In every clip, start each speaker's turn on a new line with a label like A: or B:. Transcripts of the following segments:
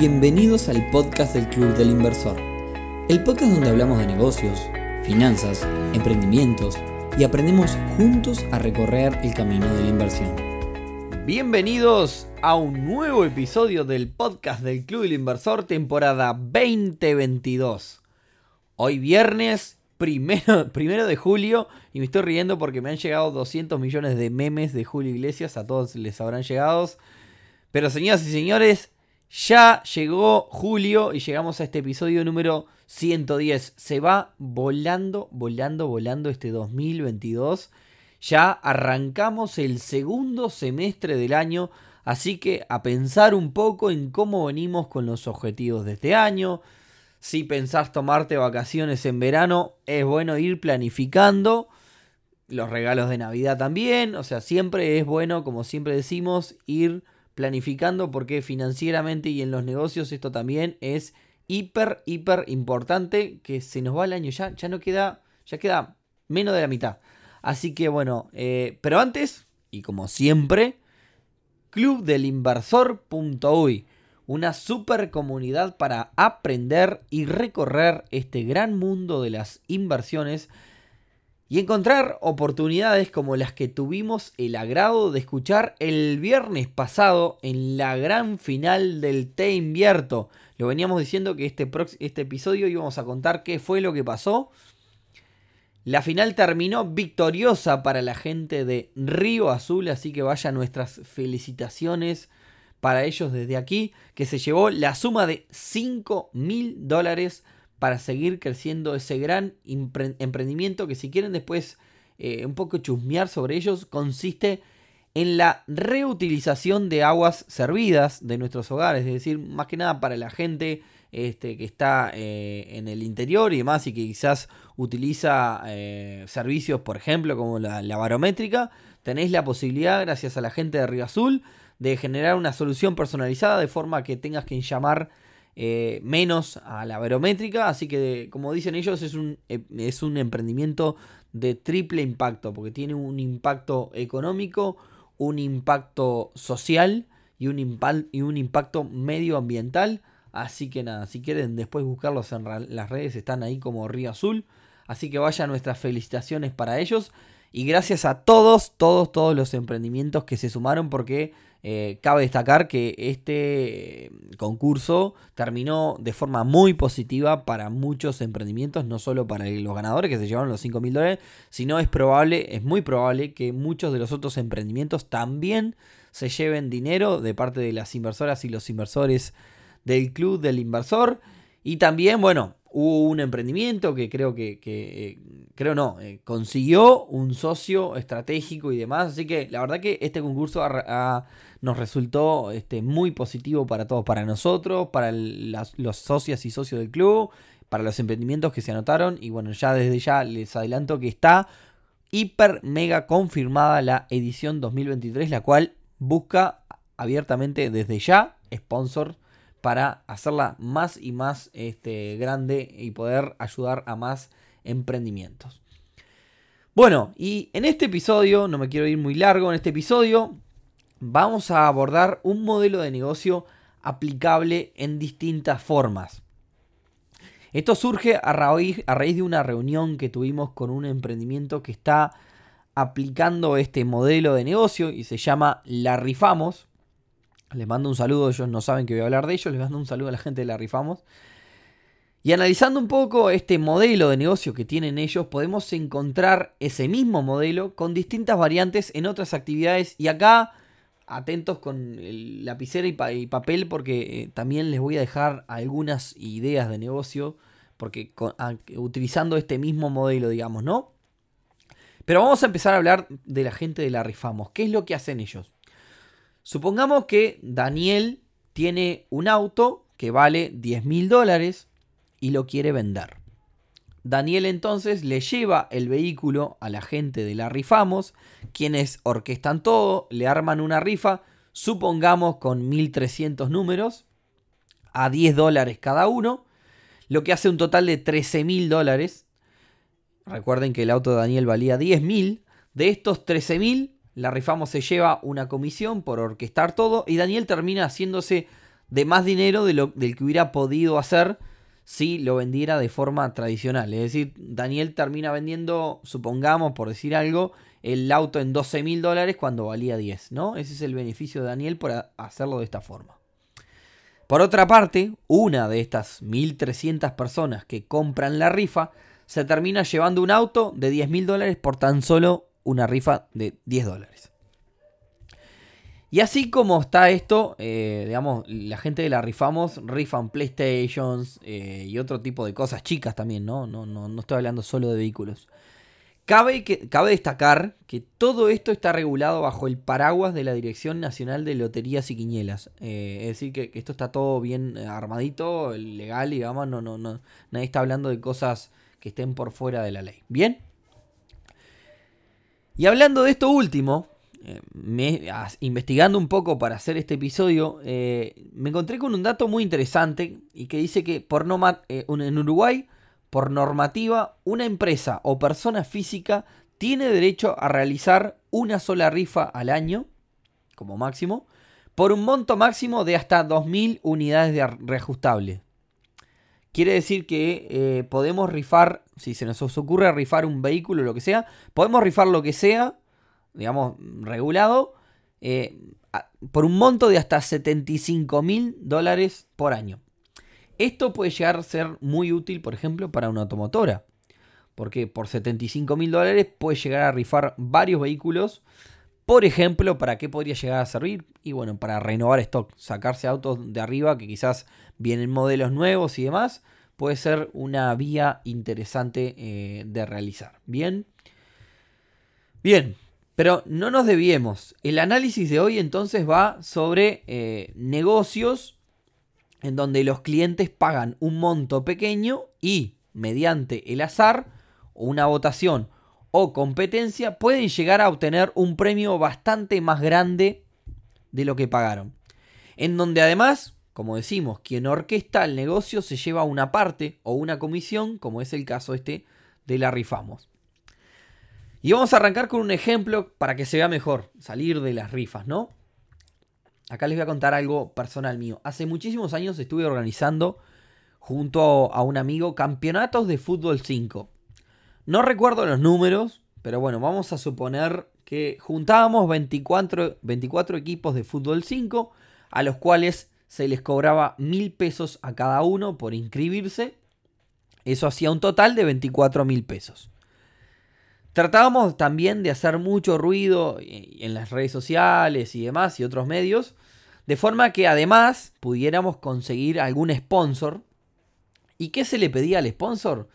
A: Bienvenidos al podcast del Club del Inversor, el podcast donde hablamos de negocios, finanzas, emprendimientos y aprendemos juntos a recorrer el camino de la inversión.
B: Bienvenidos a un nuevo episodio del podcast del Club del Inversor temporada 2022. Hoy viernes primero, primero de julio y me estoy riendo porque me han llegado 200 millones de memes de Julio Iglesias, a todos les habrán llegado. Pero señoras y señores, ya llegó julio y llegamos a este episodio número 110. Se va volando, volando, volando este 2022. Ya arrancamos el segundo semestre del año, así que a pensar un poco en cómo venimos con los objetivos de este año. Si pensás tomarte vacaciones en verano, es bueno ir planificando. Los regalos de Navidad también. O sea, siempre es bueno, como siempre decimos, ir planificando porque financieramente y en los negocios esto también es hiper, hiper importante que se nos va el año ya, ya no queda, ya queda menos de la mitad. Así que bueno, eh, pero antes, y como siempre, clubdelinversor.uy, una super comunidad para aprender y recorrer este gran mundo de las inversiones y encontrar oportunidades como las que tuvimos el agrado de escuchar el viernes pasado en la gran final del Te Invierto. Lo veníamos diciendo que este, este episodio íbamos a contar qué fue lo que pasó. La final terminó victoriosa para la gente de Río Azul, así que vaya nuestras felicitaciones para ellos desde aquí, que se llevó la suma de 5 mil dólares para seguir creciendo ese gran emprendimiento que si quieren después eh, un poco chusmear sobre ellos, consiste en la reutilización de aguas servidas de nuestros hogares, es decir, más que nada para la gente este, que está eh, en el interior y demás y que quizás utiliza eh, servicios, por ejemplo, como la, la, barométrica, tenéis la posibilidad, gracias a la gente de Río Azul, de generar una solución personalizada de forma que tengas que llamar eh, menos a la barométrica. Así que, como dicen ellos, es un, eh, es un emprendimiento de triple impacto, porque tiene un impacto económico, un impacto social y un, y un impacto medioambiental. Así que nada, si quieren después buscarlos en las redes, están ahí como Río Azul. Así que vayan nuestras felicitaciones para ellos. Y gracias a todos, todos, todos los emprendimientos que se sumaron porque eh, cabe destacar que este concurso terminó de forma muy positiva para muchos emprendimientos, no solo para los ganadores que se llevaron los 5 mil dólares, sino es probable, es muy probable que muchos de los otros emprendimientos también se lleven dinero de parte de las inversoras y los inversores del club del inversor. Y también, bueno, hubo un emprendimiento que creo que, eh, creo no, consiguió un socio estratégico y demás. Así que la verdad que este concurso nos resultó este, muy positivo para todos, para nosotros, para los socios y socios del club, para los emprendimientos que se anotaron. Y bueno, ya desde ya les adelanto que está hiper mega confirmada la edición 2023, la cual busca abiertamente desde ya sponsor para hacerla más y más este, grande y poder ayudar a más emprendimientos. Bueno, y en este episodio, no me quiero ir muy largo, en este episodio vamos a abordar un modelo de negocio aplicable en distintas formas. Esto surge a raíz, a raíz, de una reunión que tuvimos con un emprendimiento que está aplicando este modelo de negocio y se llama La Rifamos. Les mando un saludo, ellos no saben que voy a hablar de ellos, les mando un saludo a la gente de La Rifamos. Y analizando un poco este modelo de negocio que tienen ellos, podemos encontrar ese mismo modelo con distintas variantes en otras actividades y acá atentos con el lapicera y, papel porque eh, también les voy a dejar algunas ideas de negocio porque utilizando este mismo modelo, digamos, ¿no? Pero vamos a empezar a hablar de la gente de la Rifamos. ¿Qué es lo que hacen ellos? Supongamos que Daniel tiene un auto que vale 10 mil dólares y lo quiere vender. Daniel entonces le lleva el vehículo a la gente de la Rifamos, quienes orquestan todo, le arman una rifa, supongamos con 1300 números, a 10 dólares cada uno, lo que hace un total de 13 mil dólares. Recuerden que el auto de Daniel valía 10 mil. De estos 13 mil, la Rifamos se lleva una comisión por orquestar todo y Daniel termina haciéndose de más dinero del que hubiera podido hacer si lo vendiera de forma tradicional. Es decir, Daniel termina vendiendo, supongamos, por decir algo, el auto en 12 mil dólares cuando valía 10, ¿no? Ese es el beneficio de Daniel por hacerlo de esta forma. Por otra parte, una de estas 1.300 personas que compran la rifa se termina llevando un auto de 10 mil dólares por tan solo una rifa de 10 dólares. Y así como está esto, eh, digamos, la gente de la rifamos rifan PlayStations eh, y otro tipo de cosas chicas también, ¿no? No, no, no estoy hablando solo de vehículos. Cabe, que, cabe destacar que todo esto está regulado bajo el paraguas de la Dirección Nacional de Loterías y Quinielas. Eh, es decir, que, esto está todo bien armadito, legal, digamos, no, no, no, nadie está hablando de cosas que estén por fuera de la ley. ¿Bien? Y hablando de esto último, eh, me, investigando un poco para hacer este episodio, eh, me encontré con un dato muy interesante y que dice que por eh, en Uruguay, por normativa, una empresa o persona física tiene derecho a realizar una sola rifa al año, como máximo, por un monto máximo de hasta 2.000 unidades de reajustable. Quiere decir que podemos rifar, si se nos ocurre rifar un vehículo o lo que sea, podemos rifar lo que sea digamos, regulado, eh, por un monto de hasta 75 mil dólares por año. Esto puede llegar a ser muy útil, por ejemplo, para una automotora. Porque por 75 mil dólares puede llegar a rifar varios vehículos. Por ejemplo, ¿para qué podría llegar a servir? Y bueno, para renovar stock, sacarse autos de arriba que quizás vienen modelos nuevos y demás. Puede ser una vía interesante eh, de realizar. Bien. Bien, pero no nos debiemos. El análisis de hoy entonces va sobre eh, negocios en donde los clientes pagan un monto pequeño y mediante el azar o una votación o competencia pueden llegar a obtener un premio bastante más grande de lo que pagaron. En donde además, como decimos, quien orquesta el negocio se lleva una parte o una comisión, como es el caso este de la rifamos. Y vamos a arrancar con un ejemplo para que se vea mejor, salir de las rifas, ¿no? Acá les voy a contar algo personal mío. Hace muchísimos años estuve organizando junto a un amigo campeonatos de fútbol 5. No recuerdo los números, pero bueno, vamos a suponer que juntábamos 24, 24 equipos de fútbol 5, a los cuales se les cobraba mil pesos a cada uno por inscribirse. Eso hacía un total de 24 mil pesos. Tratábamos también de hacer mucho ruido en las redes sociales y demás y otros medios, de forma que además pudiéramos conseguir algún sponsor. ¿Y qué se le pedía al sponsor?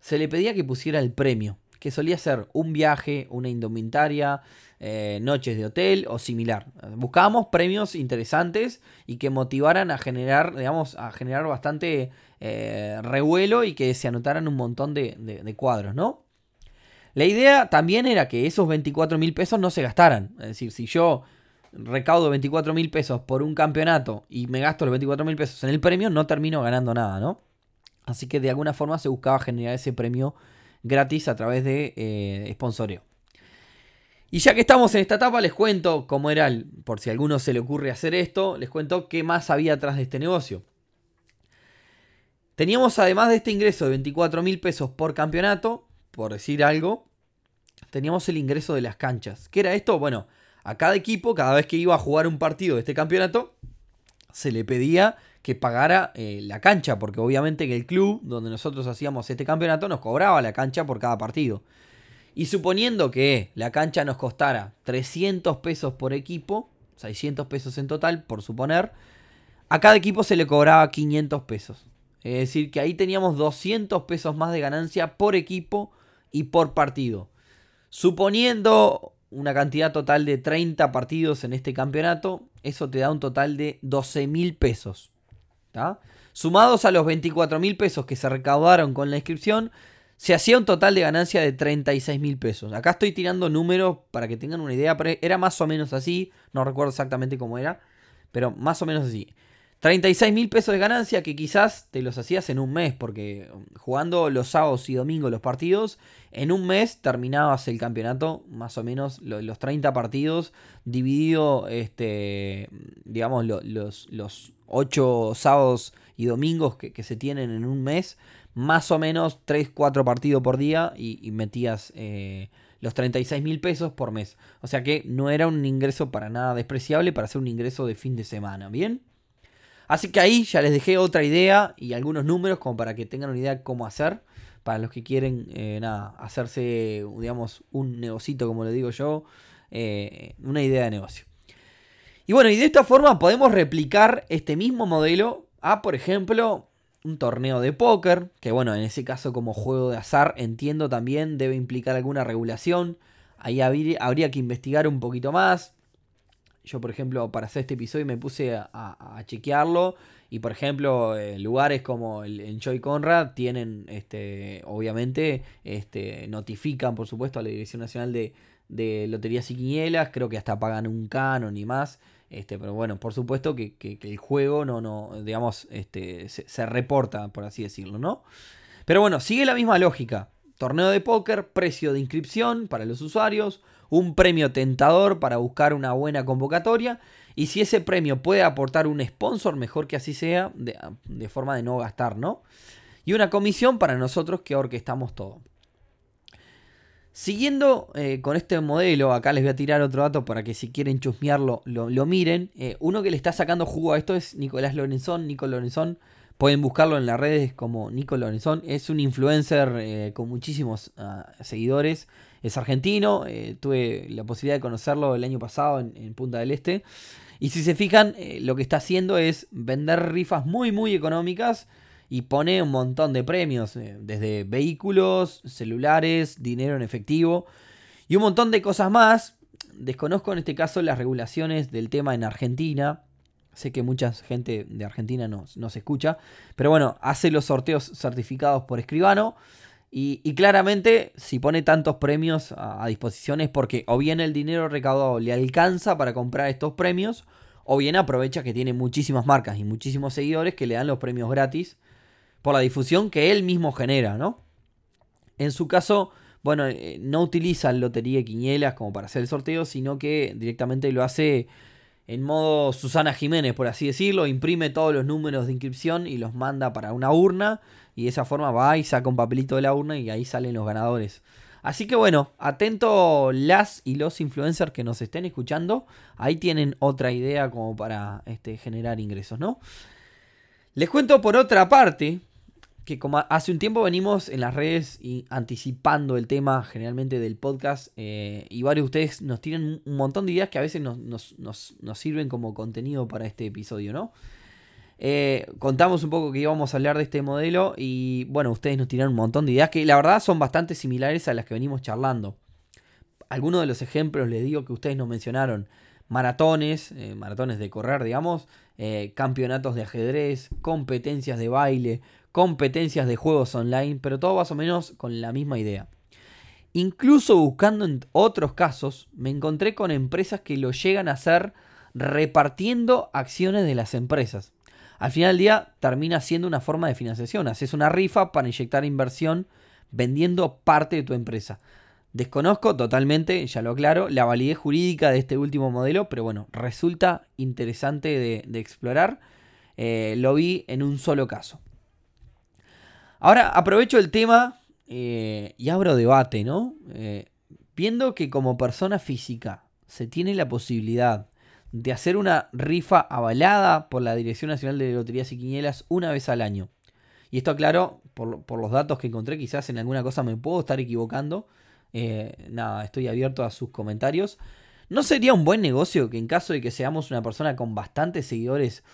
B: Se le pedía que pusiera el premio, que solía ser un viaje, una indumentaria, eh, noches de hotel o similar. Buscábamos premios interesantes y que motivaran a generar, digamos, a generar bastante eh, revuelo y que se anotaran un montón de cuadros, ¿no? La idea también era que esos 24 mil pesos no se gastaran. Es decir, si yo recaudo 24 mil pesos por un campeonato y me gasto los 24 mil pesos en el premio, no termino ganando nada, ¿no? Así que de alguna forma se buscaba generar ese premio gratis a través de eh, sponsoreo. Y ya que estamos en esta etapa, les cuento cómo era, el, por si a alguno se le ocurre hacer esto, les cuento qué más había atrás de este negocio. Teníamos además de este ingreso de 24 mil pesos por campeonato, por decir algo, teníamos el ingreso de las canchas. ¿Qué era esto? Bueno, a cada equipo, cada vez que iba a jugar un partido de este campeonato, se le pedía que pagara eh, la cancha, porque obviamente que el club donde nosotros hacíamos este campeonato nos cobraba la cancha por cada partido. Y suponiendo que la cancha nos costara 300 pesos por equipo, 600 pesos en total, por suponer, a cada equipo se le cobraba 500 pesos. Es decir, que ahí teníamos 200 pesos más de ganancia por equipo y por partido. Suponiendo una cantidad total de 30 partidos en este campeonato, eso te da un total de 12 mil pesos. Sumados a los 24 mil pesos que se recaudaron con la inscripción, se hacía un total de ganancia de 36 mil pesos. Acá estoy tirando números para que tengan una idea, pero era más o menos así, no recuerdo exactamente cómo era, pero más o menos así. 36 mil pesos de ganancia que quizás te los hacías en un mes, porque jugando los sábados y domingos los partidos, en un mes terminabas el campeonato, más o menos los 30 partidos, dividido, este, digamos, los, los 8 sábados y domingos que, se tienen en un mes, más o menos 3, 4 partidos por día y, metías eh, los 36 mil pesos por mes. O sea que no era un ingreso para nada despreciable para hacer un ingreso de fin de semana, ¿bien? Así que ahí ya les dejé otra idea y algunos números como para que tengan una idea de cómo hacer. Para los que quieren, eh, nada, hacerse, digamos, un negocito, como le digo yo, eh, una idea de negocio. Y bueno, y de esta forma podemos replicar este mismo modelo a, por ejemplo, un torneo de póker, que bueno, en ese caso como juego de azar, entiendo también debe implicar alguna regulación. Ahí habría que investigar un poquito más. Yo, por ejemplo, para hacer este episodio me puse a, chequearlo. Y, por ejemplo, lugares como el Enjoy Conrad tienen, este, obviamente, este, notifican, por supuesto, a la Dirección Nacional de, Loterías y Quinielas. Creo que hasta pagan un canon y más. Este, pero bueno, por supuesto que, el juego no, no, digamos, este, se, se, reporta, por así decirlo, ¿no? Pero bueno, sigue la misma lógica. Torneo de póker, precio de inscripción para los usuarios, un premio tentador para buscar una buena convocatoria. Y si ese premio puede aportar un sponsor, mejor que así sea, de, forma de no gastar, ¿no? Y una comisión para nosotros que orquestamos todo. Siguiendo eh, con este modelo, acá les voy a tirar otro dato para que si quieren chusmearlo lo, miren. Eh, uno que le está sacando jugo a esto es Nicolás Lorenzón. Nico Lorenzón, pueden buscarlo en las redes como Nico Lorenzón. Es un influencer eh, con muchísimos ah, seguidores es argentino, eh, tuve la posibilidad de conocerlo el año pasado en, Punta del Este. Y si se fijan, eh, lo que está haciendo es vender rifas muy, muy económicas y pone un montón de premios, eh, desde vehículos, celulares, dinero en efectivo y un montón de cosas más. Desconozco en este caso las regulaciones del tema en Argentina. Sé que mucha gente de Argentina no, no se escucha. Pero bueno, hace los sorteos certificados por escribano. Y, claramente, si pone tantos premios a, disposición es porque o bien el dinero recaudado le alcanza para comprar estos premios, o bien aprovecha que tiene muchísimas marcas y muchísimos seguidores que le dan los premios gratis por la difusión que él mismo genera, ¿no? En su caso, bueno, eh, no utiliza lotería y quinielas como para hacer el sorteo, sino que directamente lo hace en modo Susana Jiménez, por así decirlo, imprime todos los números de inscripción y los manda para una urna y de esa forma va y saca un papelito de la urna y ahí salen los ganadores. Así que bueno, atento las y los influencers que nos estén escuchando, ahí tienen otra idea como para este, generar ingresos, ¿no? Les cuento por otra parte que como hace un tiempo venimos en las redes y anticipando el tema generalmente del podcast eh, y varios de ustedes nos tienen un montón de ideas que a veces nos, nos sirven como contenido para este episodio, ¿no? Eh, contamos un poco que íbamos a hablar de este modelo y bueno, ustedes nos tiraron un montón de ideas que la verdad son bastante similares a las que venimos charlando. Algunos de los ejemplos les digo que ustedes nos mencionaron. Maratones, eh, maratones de correr, digamos, eh, campeonatos de ajedrez, competencias de baile, competencias de juegos online, pero todo más o menos con la misma idea. Incluso buscando en otros casos, me encontré con empresas que lo llegan a hacer repartiendo acciones de las empresas. Al final del día termina siendo una forma de financiación. Haces una rifa para inyectar inversión vendiendo parte de tu empresa. Desconozco totalmente, ya lo aclaro, la validez jurídica de este último modelo, pero bueno, resulta interesante de, explorar. Eh, lo vi en un solo caso. Ahora aprovecho el tema eh, y abro debate, ¿no? Eh, viendo que como persona física se tiene la posibilidad de hacer una rifa avalada por la Dirección Nacional de Loterías y Quinielas una vez al año. Y esto aclaro, por, los datos que encontré, quizás en alguna cosa me puedo estar equivocando. Eh, nada, estoy abierto a sus comentarios. ¿No sería un buen negocio que en caso de que seamos una persona con bastantes seguidores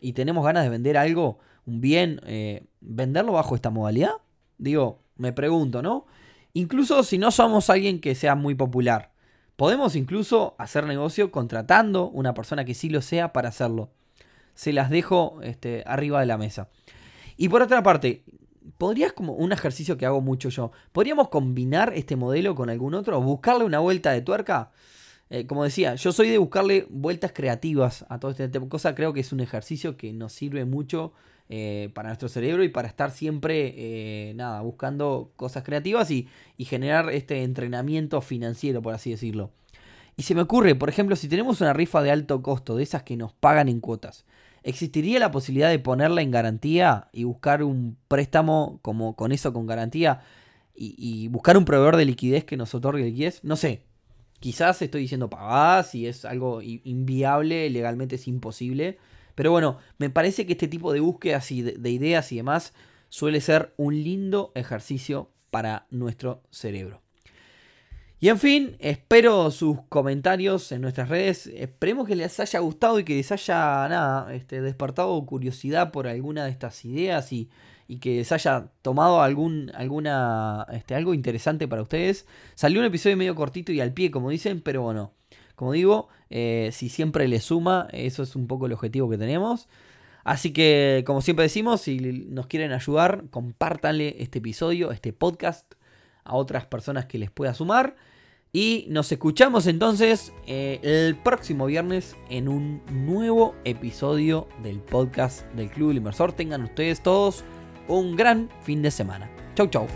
B: y tenemos ganas de vender algo, un bien, eh, venderlo bajo esta modalidad? Digo, me pregunto, ¿no? Incluso si no somos alguien que sea muy popular. Podemos incluso hacer negocio contratando una persona que sí lo sea para hacerlo. Se las dejo este, arriba de la mesa. Y por otra parte, podrías como un ejercicio que hago mucho yo, podríamos combinar este modelo con algún otro, buscarle una vuelta de tuerca. Eh, como decía, yo soy de buscarle vueltas creativas a todo este tipo de cosas. Creo que es un ejercicio que nos sirve mucho eh, para nuestro cerebro y para estar siempre, eh, nada, buscando cosas creativas y, generar este entrenamiento financiero, por así decirlo. Y se me ocurre, por ejemplo, si tenemos una rifa de alto costo, de esas que nos pagan en cuotas, ¿existiría la posibilidad de ponerla en garantía y buscar un préstamo como con eso con garantía y, buscar un proveedor de liquidez que nos otorgue liquidez? No sé. Quizás estoy diciendo pagadas y es algo inviable, legalmente es imposible. Pero bueno, me parece que este tipo de búsquedas y de ideas y demás suele ser un lindo ejercicio para nuestro cerebro. Y en fin, espero sus comentarios en nuestras redes. Esperemos que les haya gustado y que les haya nada, este, despertado curiosidad por alguna de estas ideas y, que les haya tomado algún, alguna, este, algo interesante para ustedes. Salió un episodio medio cortito y al pie, como dicen, pero bueno, como digo, eh, si siempre les suma, eso es un poco el objetivo que tenemos. Así que, como siempre decimos, si nos quieren ayudar, compártanle este episodio, este podcast a otras personas que les pueda sumar. Y nos escuchamos entonces eh, el próximo viernes en un nuevo episodio del podcast del Club del Inversor. Tengan ustedes todos un gran fin de semana. Chau, chau.